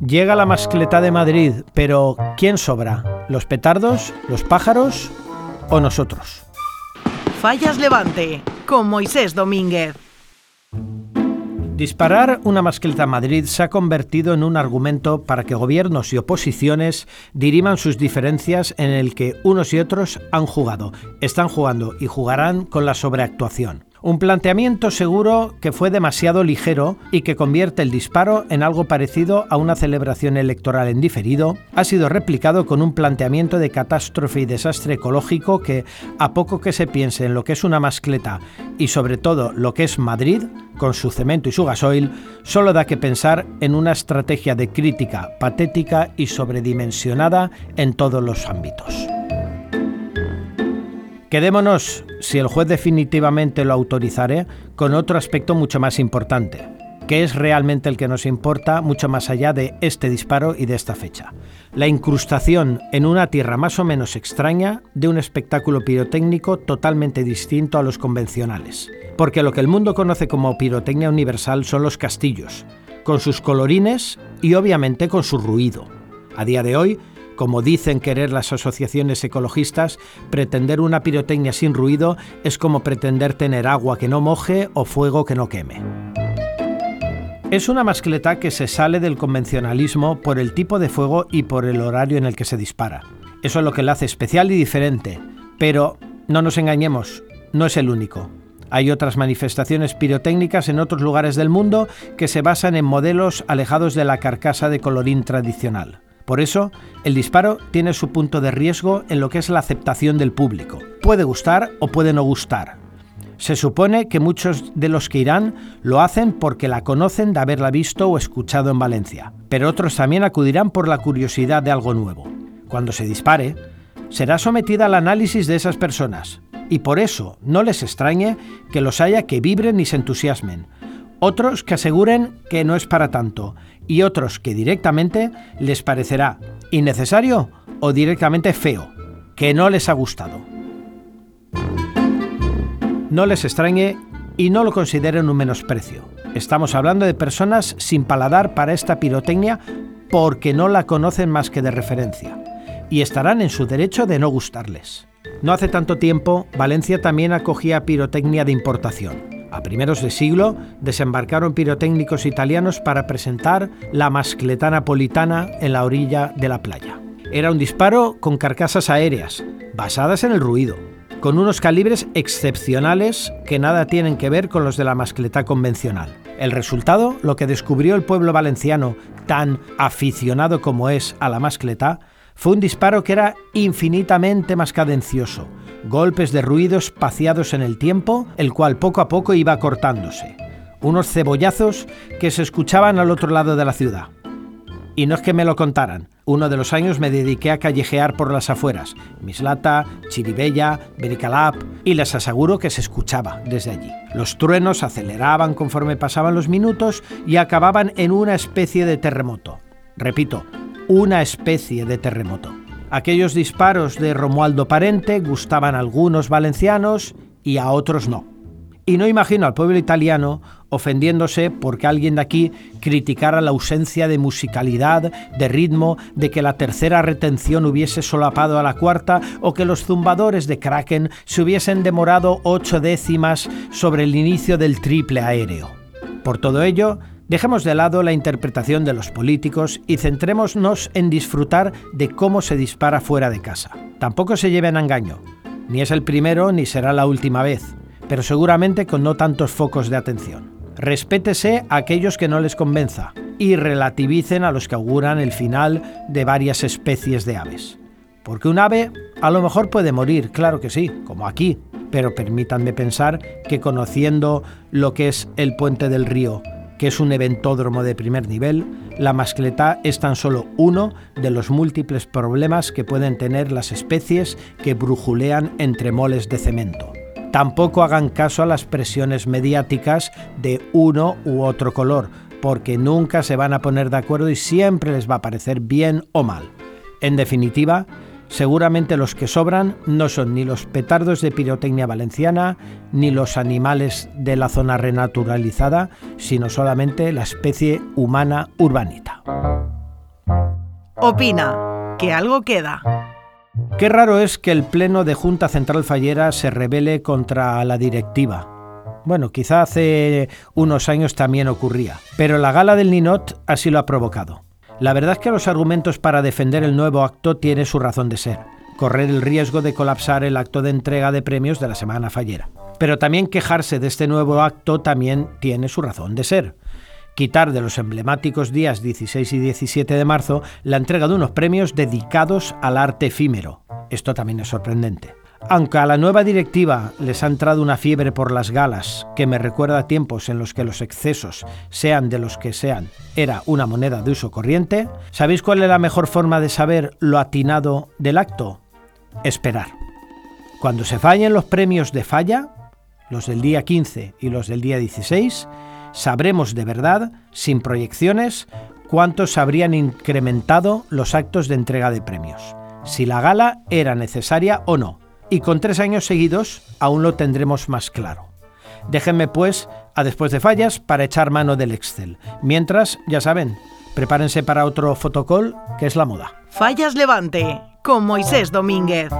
Llega la mascleta de Madrid, pero ¿quién sobra? ¿Los petardos, los pájaros o nosotros? Fallas Levante, con Moisés Domínguez. Disparar una mascleta a Madrid se ha convertido en un argumento para que gobiernos y oposiciones diriman sus diferencias en el que unos y otros han jugado, están jugando y jugarán con la sobreactuación. Un planteamiento seguro que fue demasiado ligero y que convierte el disparo en algo parecido a una celebración electoral en diferido, ha sido replicado con un planteamiento de catástrofe y desastre ecológico que, a poco que se piense en lo que es una mascleta y sobre todo lo que es Madrid, con su cemento y su gasoil, solo da que pensar en una estrategia de crítica patética y sobredimensionada en todos los ámbitos. Quedémonos, si el juez definitivamente lo autorizare, con otro aspecto mucho más importante, que es realmente el que nos importa mucho más allá de este disparo y de esta fecha. La incrustación en una tierra más o menos extraña de un espectáculo pirotécnico totalmente distinto a los convencionales. Porque lo que el mundo conoce como pirotecnia universal son los castillos, con sus colorines y obviamente con su ruido. A día de hoy, como dicen querer las asociaciones ecologistas, pretender una pirotecnia sin ruido es como pretender tener agua que no moje o fuego que no queme. Es una mascleta que se sale del convencionalismo por el tipo de fuego y por el horario en el que se dispara. Eso es lo que la hace especial y diferente. Pero no nos engañemos, no es el único. Hay otras manifestaciones pirotécnicas en otros lugares del mundo que se basan en modelos alejados de la carcasa de colorín tradicional. Por eso, el disparo tiene su punto de riesgo en lo que es la aceptación del público. Puede gustar o puede no gustar. Se supone que muchos de los que irán lo hacen porque la conocen de haberla visto o escuchado en Valencia, pero otros también acudirán por la curiosidad de algo nuevo. Cuando se dispare, será sometida al análisis de esas personas, y por eso no les extrañe que los haya que vibren y se entusiasmen, otros que aseguren que no es para tanto y otros que directamente les parecerá innecesario o directamente feo, que no les ha gustado. No les extrañe y no lo consideren un menosprecio. Estamos hablando de personas sin paladar para esta pirotecnia porque no la conocen más que de referencia y estarán en su derecho de no gustarles. No hace tanto tiempo, Valencia también acogía pirotecnia de importación. A primeros de siglo desembarcaron pirotécnicos italianos para presentar la mascleta napolitana en la orilla de la playa. Era un disparo con carcasas aéreas, basadas en el ruido, con unos calibres excepcionales que nada tienen que ver con los de la mascleta convencional. El resultado, lo que descubrió el pueblo valenciano, tan aficionado como es a la mascleta, fue un disparo que era infinitamente más cadencioso, golpes de ruido espaciados en el tiempo, el cual poco a poco iba cortándose. Unos cebollazos que se escuchaban al otro lado de la ciudad. Y no es que me lo contaran. Uno de los años me dediqué a callejear por las afueras, Mislata, Chiribella, Bericalap, y les aseguro que se escuchaba desde allí. Los truenos aceleraban conforme pasaban los minutos y acababan en una especie de terremoto. Repito, una especie de terremoto. Aquellos disparos de Romualdo Parente gustaban a algunos valencianos y a otros no. Y no imagino al pueblo italiano ofendiéndose porque alguien de aquí criticara la ausencia de musicalidad, de ritmo, de que la tercera retención hubiese solapado a la cuarta o que los zumbadores de Kraken se hubiesen demorado ocho décimas sobre el inicio del triple aéreo. Por todo ello, Dejemos de lado la interpretación de los políticos y centrémonos en disfrutar de cómo se dispara fuera de casa. Tampoco se lleven a engaño. Ni es el primero ni será la última vez, pero seguramente con no tantos focos de atención. Respétese a aquellos que no les convenza y relativicen a los que auguran el final de varias especies de aves. Porque un ave a lo mejor puede morir, claro que sí, como aquí, pero permítanme pensar que conociendo lo que es el puente del río que es un eventódromo de primer nivel, la mascleta es tan solo uno de los múltiples problemas que pueden tener las especies que brujulean entre moles de cemento. Tampoco hagan caso a las presiones mediáticas de uno u otro color, porque nunca se van a poner de acuerdo y siempre les va a parecer bien o mal. En definitiva, Seguramente los que sobran no son ni los petardos de pirotecnia valenciana, ni los animales de la zona renaturalizada, sino solamente la especie humana urbanita. Opina, que algo queda. Qué raro es que el Pleno de Junta Central Fallera se rebele contra la directiva. Bueno, quizá hace unos años también ocurría, pero la gala del Ninot así lo ha provocado. La verdad es que los argumentos para defender el nuevo acto tienen su razón de ser. Correr el riesgo de colapsar el acto de entrega de premios de la semana fallera. Pero también quejarse de este nuevo acto también tiene su razón de ser. Quitar de los emblemáticos días 16 y 17 de marzo la entrega de unos premios dedicados al arte efímero. Esto también es sorprendente. Aunque a la nueva directiva les ha entrado una fiebre por las galas, que me recuerda a tiempos en los que los excesos, sean de los que sean, era una moneda de uso corriente, ¿sabéis cuál es la mejor forma de saber lo atinado del acto? Esperar. Cuando se fallen los premios de falla, los del día 15 y los del día 16, sabremos de verdad, sin proyecciones, cuántos habrían incrementado los actos de entrega de premios, si la gala era necesaria o no y con tres años seguidos aún lo tendremos más claro. Déjenme pues a después de fallas para echar mano del Excel. Mientras, ya saben, prepárense para otro fotocall que es la moda. Fallas Levante con Moisés Domínguez.